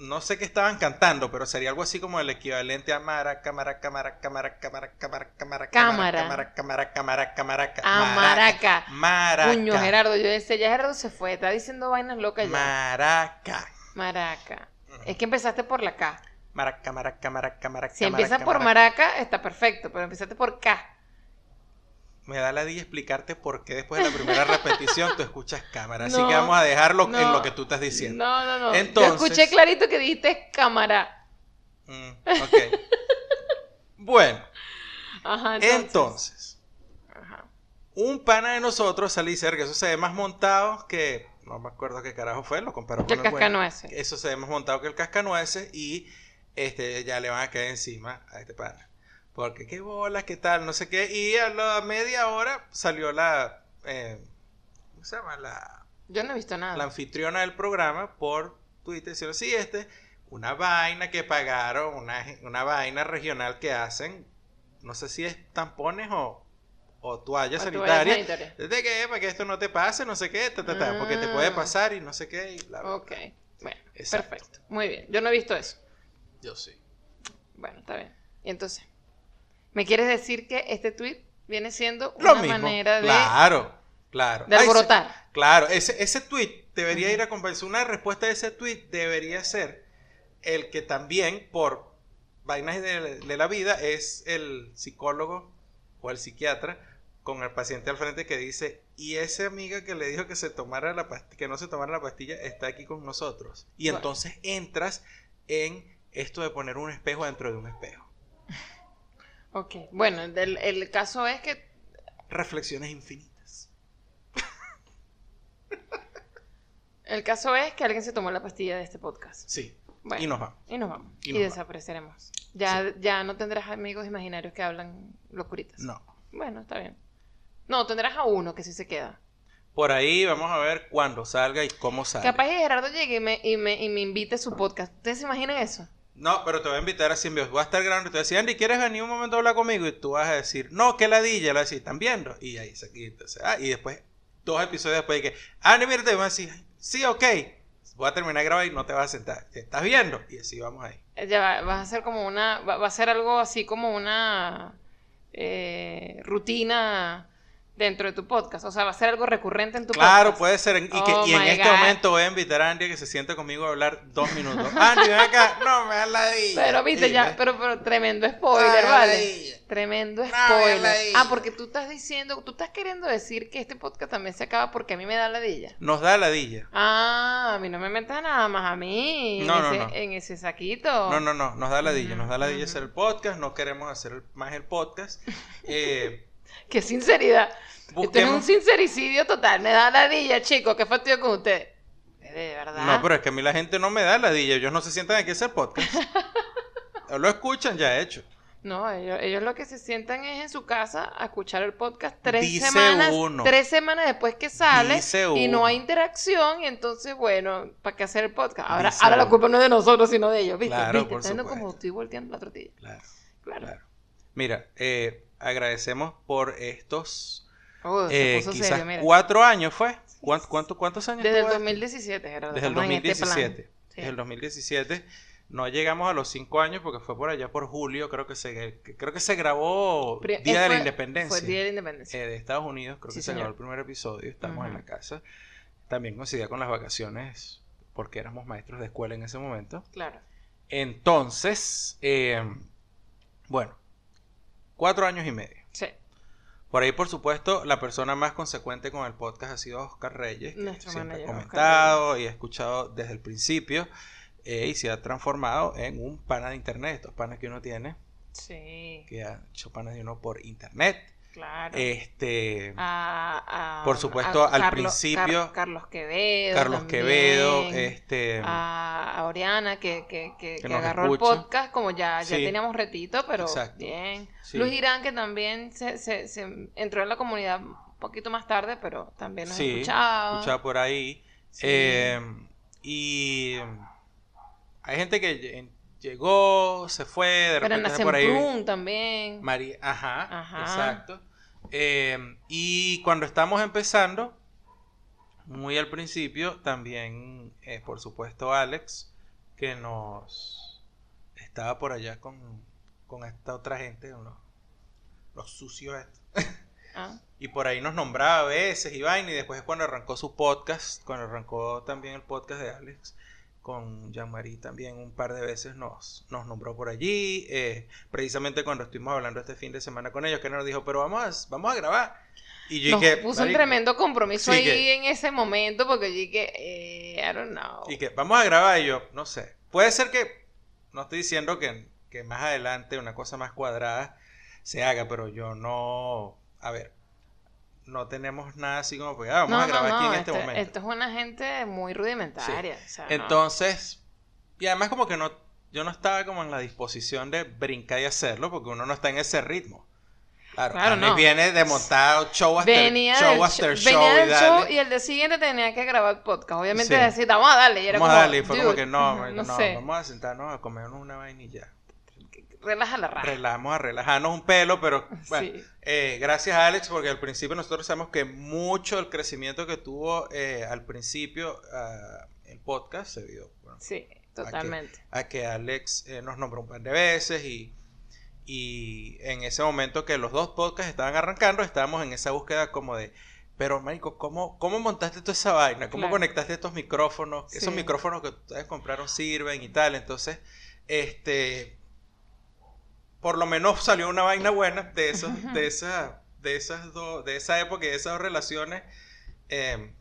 no sé qué estaban cantando, pero sería algo así como el equivalente a maraca, maraca, maraca, maraca, maraca, maraca, maraca, Cámara. maraca, maraca, maraca, maraca, Ah, maraca. maraca, Gerardo, yo decía, ya Gerardo se fue, está diciendo vainas locas ya. maraca, Maraca. Es que empezaste por la K. maraca, maraca, maraca, maraca, Si empiezas maraca, por maraca, está perfecto, pero empezaste por K. Me da la día explicarte por qué después de la primera repetición tú escuchas cámara, así que vamos a dejarlo en lo que tú estás diciendo. No, no, no. Entonces- Yo escuché clarito que dijiste cámara. Mm, ok. bueno, Ajá, entonces. entonces Ajá. un pana de nosotros salí cerca, eso se ve más montado que, no me acuerdo qué carajo fue, lo comparó Que con el el bueno. cascanueces. Eso se ve más montado que el cascanueces y este ya le van a caer encima a este pana. Porque qué bolas, qué tal, no sé qué. Y a la media hora salió la, eh, ¿cómo se llama? La, Yo no he visto nada. la anfitriona del programa por Twitter diciendo, sí, este, una vaina que pagaron, una, una vaina regional que hacen, no sé si es tampones o, o toallas sanitarias. sanitarias. ¿De qué? Para que esto no te pase, no sé qué, ta, ta, ta, porque te puede Ah. pasar y no sé qué. Y bla, bla, Ok, bla. bueno, Exacto. perfecto. Muy bien, yo no he visto eso. Yo sí. Bueno, está bien. Y entonces, ¿me quieres decir que este tweet viene siendo Lo una mismo. manera de, Claro, claro. de Ay, sí, alborotar? Claro, ese, ese tweet debería Ujú. ir acompañado. Una respuesta de ese tweet debería ser el que también, por vainas de, de la vida, es el psicólogo o el psiquiatra con el paciente al frente que dice, y esa amiga que le dijo que se tomara la que no se tomara la pastilla, está aquí con nosotros. Y Bueno. entonces entras en esto de poner un espejo dentro de un espejo. Ok, bueno, el, el caso es que Reflexiones infinitas. el caso es que alguien se tomó la pastilla de este podcast. Sí. Bueno, Y nos vamos. y nos vamos. Y nos desapareceremos. Ya, ya no tendrás amigos imaginarios que hablan locuritas. No. Bueno, está bien. No, tendrás a uno que sí se queda. Por ahí vamos a ver cuándo salga y cómo sale. Capaz que Gerardo llegue y me, y me, y me invite a su podcast. ¿Ustedes se imaginan eso? No, pero te voy a invitar en vivo. Voy a estar grabando y te voy a decir, Andy, ¿quieres venir un momento a hablar conmigo? Y tú vas a decir, no, que ladilla. Le vas a decir, ¿están viendo? Y ahí se entonces, ah, y después, dos episodios después, de que, Andy, mira, te voy a decir, sí, ok. Voy a terminar de grabar y no te vas a sentar. ¿Estás viendo? Y así vamos ahí. Eh, Ya va, vas a hacer como una. Va, va a ser algo así como una eh, rutina dentro de tu podcast. O sea, va a ser algo recurrente en tu Claro, podcast. puede ser. en- y, que- Oh y en este God. momento voy a invitar a Andy a que se siente conmigo a hablar dos minutos. Andy, ven acá. No, me das ladilla. Pero viste, ya, ¿ves? pero, pero tremendo spoiler, ¿vale? Tremendo No, spoiler. ah, porque tú estás diciendo, tú estás queriendo decir que este podcast también se acaba porque a mí me da ladilla. Nos da ladilla. Ah, a mí no me metas nada más a mí en, No, no, ese, no. en ese saquito. No, no, no, nos da ladilla, nos da ladilla Ujú. hacer el podcast, no queremos hacer más el podcast. Eh, Qué sinceridad. Esto es un sincericidio total. Me da ladilla, chicos. Qué fastidio con ustedes. De verdad. No, pero es que a mí la gente no me da ladilla, ellos no se sientan aquí a hacer podcast. Lo escuchan ya hecho. No, ellos, ellos lo que se sientan es en su casa a escuchar el podcast tres Dice semanas. uno. Tres semanas después que sale. Dice y no hay interacción. Y entonces, bueno, ¿para qué hacer el podcast? Ahora, Dice ahora la culpa no es de nosotros, sino de ellos. ¿Viste? Claro, ¿Viste? por como estoy volteando la tortilla. Claro, Claro. claro. Mira, eh, agradecemos por estos Oh, eh, quizás serio, cuatro años, ¿fue? ¿Cuánto, cuánto- cuántos años? Desde el tuvo esto? 2017, Gerardo. Desde el estamos en este plan. 2017. Sí. Desde el 2017. No llegamos a los cinco años porque fue por allá por julio, creo que se, creo que se grabó Día eh, de la Independencia. Fue el Día de la Independencia. eh, de Estados Unidos, creo Sí, que se grabó el primer episodio, estamos en la casa. También coincidía con las vacaciones, porque éramos maestros de escuela en ese momento. Claro. Entonces, eh, bueno, cuatro años y medio. Sí. Por ahí, por supuesto, la persona más consecuente con el podcast ha sido Oscar Reyes, que Nuestro siempre ha Oscar comentado y ha escuchado desde el principio eh, y se ha transformado en un pana de internet, estos panas que uno tiene, Sí. que ha hecho panas de uno por internet. Claro. Este, a, a- Por supuesto, al Carlos- principio, Car- Carlos Quevedo. Carlos también, Quevedo, este, A, a Oriana, que, que, que, agarró el podcast, como ya, ya Sí. teníamos retito, pero Exacto. bien. Sí. Luis Irán, que también se, se, se entró en la comunidad un poquito más tarde, pero también nos sí, escuchaba. escuchaba por ahí. Sí. Eh, y hay gente que llegó, se fue, de pero repente en por ahí. También. María, ajá, Ajá. exacto. Eh, y cuando estamos empezando, muy al principio, también, eh, por supuesto, Alex, que nos estaba por allá con, con esta otra gente, los, los sucios estos. Ah, Y por ahí nos nombraba a veces vaina, y después es cuando arrancó su podcast, cuando arrancó también el podcast de Alex, con Jean-Marie también un par de veces nos, nos nombró por allí, eh, precisamente cuando estuvimos hablando este fin de semana con ellos, que nos dijo, pero vamos a, vamos a grabar. Y yo Nos dije, puso un tremendo compromiso Sí, ahí que- en ese momento, porque yo dije, eh, I don't know. Y que vamos a grabar y yo, no sé. Puede ser que, no estoy diciendo que, que más adelante una cosa más cuadrada se haga, pero yo no, a ver, no tenemos nada así como, pues, ah, vamos no, a no, grabar aquí no, en este esto, momento. esto es una gente muy rudimentaria. o sea. Entonces, y además como que no, yo no estaba como en la disposición de brincar y hacerlo, porque uno no está en ese ritmo. Claro, Claro, no. viene de show after venía show, del, after show, show, venía y del show y el día siguiente tenía que grabar podcast. Obviamente Sí. decía, vamos a darle. Y era Vamos a como, darle, y fue como que no, no, no, sé, vamos a sentarnos a comernos una ya. Relaja la raja. Relajamos a relajarnos un pelo, pero bueno, Sí. eh, gracias Alex, porque al principio nosotros sabemos que mucho del crecimiento que tuvo eh, al principio ah, el podcast se vio bueno, Sí, totalmente. a que Alex eh, nos nombró un par de veces y, y en ese momento que los dos podcasts estaban arrancando, estábamos en esa búsqueda como de, pero Marico, ¿cómo, cómo montaste toda esa vaina? ¿Cómo Claro. conectaste estos micrófonos? Esos micrófonos que ustedes compraron sirven y tal. Entonces, este, por lo menos salió una vaina buena de esos, de esa, de esas dos, de esa época y de esas dos relaciones. eh,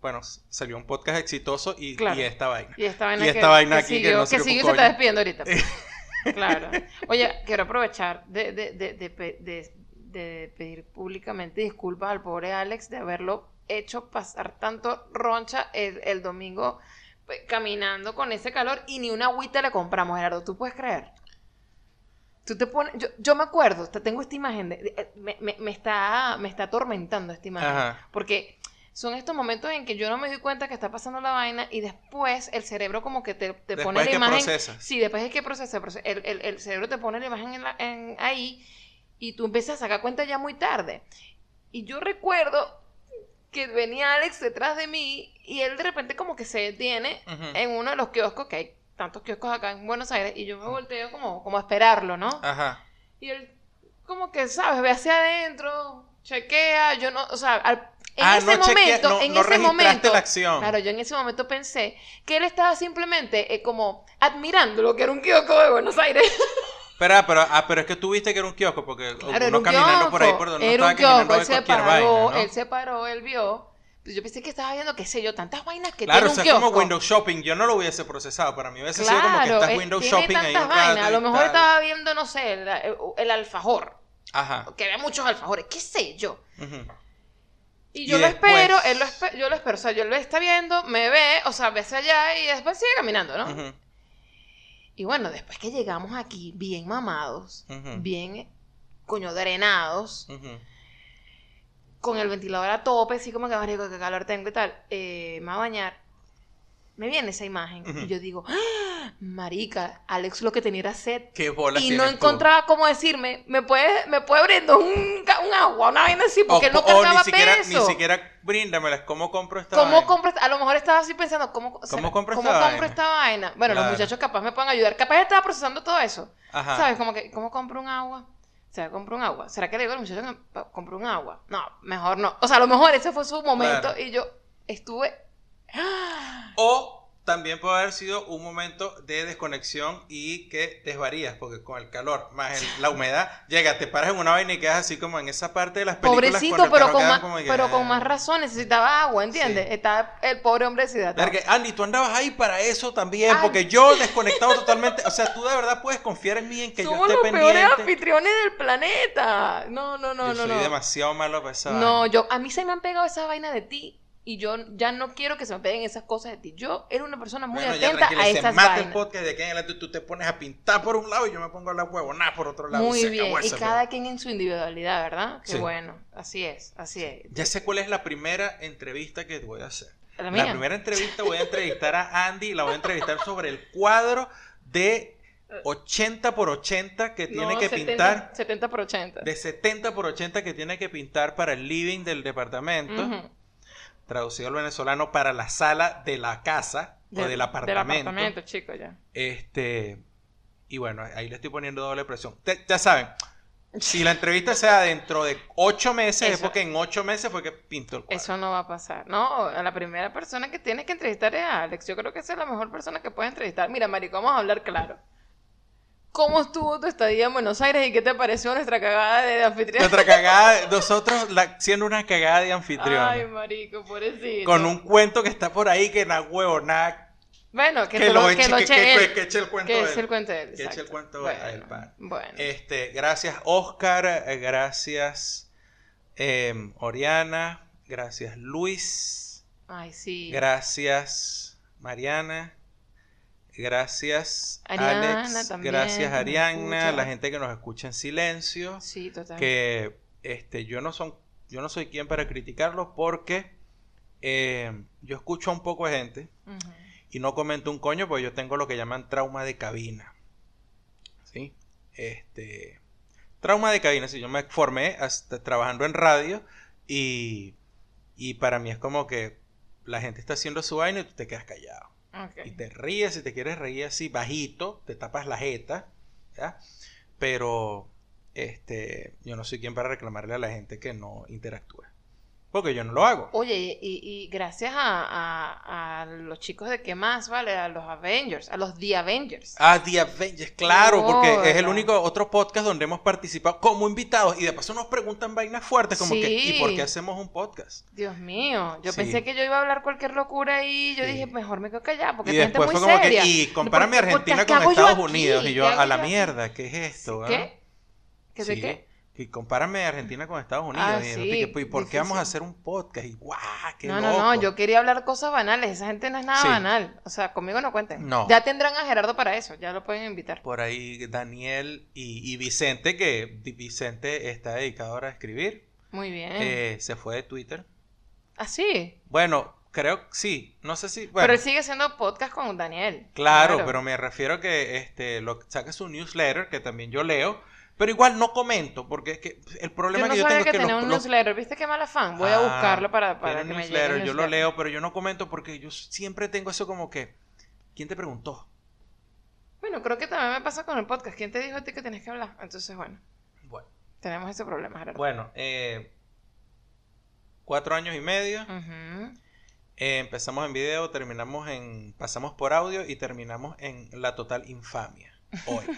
bueno, salió un podcast exitoso y, Claro. y esta vaina. Y esta vaina, Y esta que, vaina que aquí que no siguió y se está despidiendo ahorita. pues. claro. Oye, quiero aprovechar de, de, de, de, pe- de- de pedir públicamente disculpas al pobre Alex de haberlo hecho pasar tanto roncha el, el domingo pues, caminando con ese calor y ni una agüita le compramos, Gerardo. ¿Tú puedes creer? Tú te pones, yo, yo me acuerdo, te- tengo esta imagen, de- de- me, me- me está, me está atormentando esta imagen. Ajá. Porque son estos momentos en que yo no me doy cuenta que está pasando la vaina y después el cerebro como que te, te pone la imagen. procesas. Sí, después es que procesa, proce- el, el- el cerebro te pone la imagen en la- en- ahí y tú empiezas a sacar cuenta ya muy tarde. Y yo recuerdo que venía Alex detrás de mí y él de repente como que se detiene en uno de los kioscos, que hay tantos kioscos acá en Buenos Aires, y yo me volteo como, como a esperarlo, ¿no? Ajá. Y él, como que, ¿sabes? Ve hacia adentro, chequea, yo no, o sea, al- en Ah, ese no chequea- momento, no- en no ese momento, la acción. claro, yo en ese momento pensé que él estaba simplemente eh, como admirando lo que era un kiosco de Buenos Aires. Pero, pero, ah, pero es que tú viste que era un kiosco, porque Claro, uno un caminando por ahí kiosco, por donde un estaba caminando kiosco, de él se paró, vaina, ¿no? él se paró, él vio. Yo pensé que estaba viendo, qué sé yo, tantas vainas que Claro, o tiene sea, un es kiosco. como window shopping. Yo no lo hubiese procesado. Para mí hubiese sido como que Claro, estás eh, window tiene shopping ahí tantas rato vainas. A lo mejor tal. estaba viendo, no sé, el, el alfajor. Ajá. Que había muchos alfajores, qué sé yo. Ujú. Y Y yo lo después- espero, él lo espe- yo lo espero, o sea, yo lo está viendo, me ve, o sea, ve hacia allá y después sigue caminando, ¿no? Ujú. Y bueno, después que llegamos aquí, bien mamados, bien, coño, drenados. Con el ventilador a tope, así como que, marico, qué calor tengo y tal, eh, me va a bañar. Me viene esa imagen y yo digo, ¡Ah! marica, Alex lo que tenía era sed. ¿Qué bolas Y no tú? encontraba cómo decirme, ¿me puede, me puede brindar un, un agua, una vaina así? Porque o, él no o cargaba ni siquiera, peso. ni siquiera. ¿Cómo compro esta ¿Cómo vaina? compro? A lo mejor estaba así pensando, ¿cómo, será- compro ¿cómo esta compro vaina? esta vaina? Bueno, los muchachos capaz me pueden ayudar. Capaz estaba procesando todo eso. Ajá. ¿Sabes? Como que, ¿cómo compro un agua? ¿Será que compro un agua? ¿Será que le digo al muchacho que compro un agua? No, mejor no. O sea, a lo mejor ese fue su momento Claro. y yo estuve... O también puede haber sido un momento de desconexión y que desvarías, porque con el calor más el- la humedad, llega, te paras en una vaina y quedas así como en esa parte de las películas. Pobrecito, pero con, más, como que- pero con más razón. Necesitaba agua, ¿entiendes? Sí. Estaba el pobre hombre deshidratado. Verga, Andy, tú andabas ahí para eso también, Ay. porque yo desconectado totalmente, o sea, tú de verdad puedes confiar en mí en que Somos yo los esté peores pendiente. anfitriones del planeta. No, no, no, yo no, soy no. demasiado malo para esa No, vaina. yo, a mí se me han pegado esas vainas de ti y yo ya no quiero que se me peguen esas cosas de ti. Yo era una persona muy Bueno, ya atenta tranquila, a se esas mata el vainas. podcast de aquí en adelante tú te pones a pintar por un lado y yo me pongo a la huevonada por otro lado. Muy Se bien, y cada quien en su individualidad, ¿verdad? Qué Sí. bueno, así es, así es. Ya sé cuál es la primera entrevista que voy a hacer. La La, primera entrevista voy a entrevistar a Andy, la voy a entrevistar sobre el cuadro de 80 por 80 que tiene No, que 70, pintar, 70 por 80. de 70 por 80 que tiene que pintar para el living del departamento, Ujú. Traducido al venezolano para la sala de la casa o del apartamento. Del apartamento, chico, ya. Este, y bueno, ahí le estoy poniendo doble presión. Te- ya saben, si la entrevista sea dentro de 8 meses, es porque en 8 meses fue que pintó el cuadro. Eso no va a pasar. No, la primera persona que tienes que entrevistar es a Alex. Yo creo que esa es la mejor persona que puedes entrevistar. Mira, Marico, vamos a hablar claro. ¿Cómo estuvo tu estadía en Buenos Aires y qué te pareció nuestra cagada de anfitrión? Nuestra cagada, nosotros la- siendo una cagada de anfitrión. Ay, marico, pobrecito. con un cuento que está por ahí que na huevo, nada. Bueno, que, Que lo lo, eche- que lo eche que- él. que eche el cuento Que él. eche el cuento él. Que eche el cuento bueno, a él, pan. Bueno. Este, gracias Oscar, eh, gracias eh, Oriana, gracias Luis, Ay, sí. gracias Mariana, Gracias, Ariana Alex. también, gracias, Ariana. La gente que nos escucha en silencio. Sí, total. Que este, yo, no son, yo no soy quien para criticarlos porque eh, yo escucho a un poco de gente y no comento un coño porque yo tengo lo que llaman trauma de cabina. ¿Sí? Este. Trauma de cabina. Si yo me formé hasta trabajando en radio y, y para mí es como que la gente está haciendo su vaina y tú te quedas callado. Y te ríes, si te quieres reír así bajito, te tapas la jeta. Pero este, yo no soy quien para reclamarle a la gente que no interactúe. Porque yo no lo hago. Oye, y, y gracias a, a- a los chicos de qué más, ¿vale? A los Avengers, a los The Avengers. Ah, The Avengers, claro, porque es el único otro podcast donde hemos participado como invitados y de paso nos preguntan vainas fuertes como que. ¿y por qué hacemos un podcast? Dios mío, yo Sí. pensé que yo iba a hablar cualquier locura y yo Sí. dije, mejor me quedo callada porque Y gente después muy fue como seria. que, y compárame Argentina ¿qué con Estados aquí? Unidos. Y yo, ¿Qué a la mierda, ¿qué es esto? ah? ¿Qué? ¿Qué de Sí, qué? Y compárame Argentina con Estados Unidos. Ah, y, sí, ¿y por qué vamos a hacer un podcast? Y guau, qué No, loco. no, no, yo quería hablar cosas banales, esa gente no es nada Sí. banal. O sea, conmigo no cuenten. No. Ya tendrán a Gerardo para eso, ya lo pueden invitar. Por ahí Daniel y, y Vicente, que Vicente está dedicado ahora a escribir, Muy bien. eh, se fue de Twitter. ah, sí. Bueno, creo que sí, no sé si... Bueno, Pero él sigue haciendo podcast con Daniel. claro, pero me refiero que este, lo, saca su newsletter, que también yo leo, pero igual no comento, porque es que el problema Yo no que yo tengo que es que tenía un los- newsletter. ¿Viste qué mala fan? Voy a Ah, buscarlo para, para que me llegue. yo lo leo, pero yo no comento porque yo siempre tengo eso como que... ¿Quién te preguntó? Bueno, creo que también me pasa con el podcast. ¿Quién te dijo a ti que tenías que hablar? Entonces, bueno, Bueno, tenemos ese problema, Gerardo. bueno eh, cuatro años y medio. Eh, empezamos en video, terminamos en. Pasamos por audio y terminamos en la total infamia. Hoy.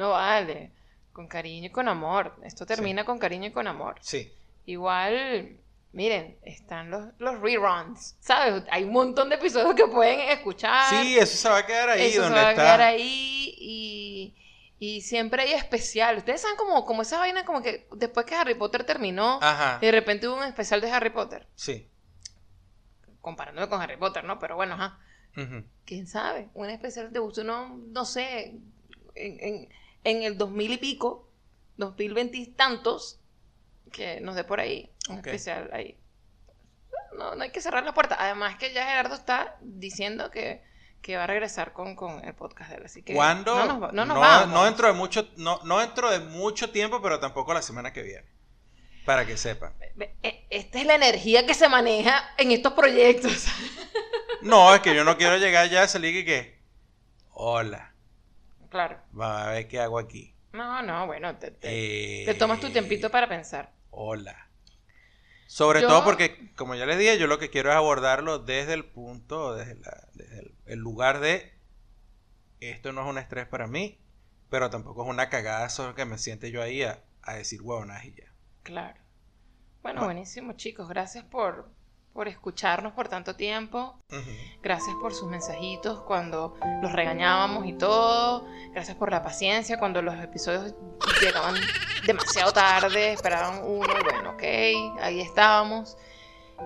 No vale. Con cariño y con amor. Esto termina con cariño y con amor. Sí. Igual, miren, están los, los reruns. ¿Sabes? Hay un montón de episodios que pueden escuchar. Sí, eso se va a quedar ahí Eso se va a quedar ahí y, y siempre hay especial. Ustedes saben como, como esa vaina como que después que Harry Potter terminó, Ajá. de repente hubo un especial de Harry Potter. Sí. Comparándome con Harry Potter, ¿no? Pero bueno, ajá. ¿Quién sabe? Un especial de gusto, no, no sé, en, en, en el 2000 y pico, 2020 y tantos, que nos dé por ahí, un Ok. especial ahí. No, no hay que cerrar la puerta. Además que ya Gerardo está diciendo que, que va a regresar con, con el podcast de él. Así que ¿Cuándo? no nos, no nos no, vamos. no dentro de mucho, no, no dentro de mucho tiempo, pero tampoco la semana que viene. Para que sepan. E- Esta es la energía que se maneja en estos proyectos. No, es que yo no quiero llegar ya a salir y que. Hola. Claro. Va a ver qué hago aquí. No, no, bueno, te, te- Eh, te tomas tu tiempito para pensar. Hola. Sobre Yo- todo porque, como ya les dije, yo lo que quiero es abordarlo desde el punto, desde, la- desde el, el lugar de esto no es un estrés para mí, pero tampoco es una cagada solo que me siente yo ahí a, a decir huevonas y ya. Claro. Bueno, Bueno. buenísimo, chicos. Gracias por, por escucharnos por tanto tiempo. Ujú. Gracias por sus mensajitos cuando los regañábamos y todo. Gracias por la paciencia cuando los episodios llegaban demasiado tarde, esperaban uno y bueno, ok, ahí estábamos.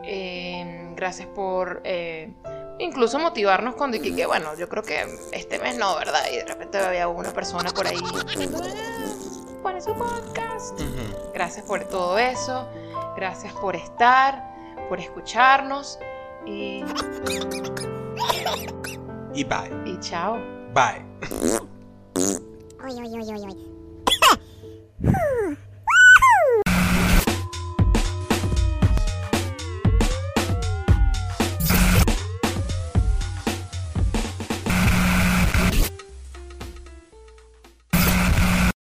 Eh, gracias por eh, incluso motivarnos cuando que, que, bueno, yo creo que este mes no, ¿verdad? Y de repente había una persona por ahí. "Ah, Pone su podcast. Ujú. Gracias por todo eso. Gracias por estar, por escucharnos. Y, Y bye. y chao. Bye.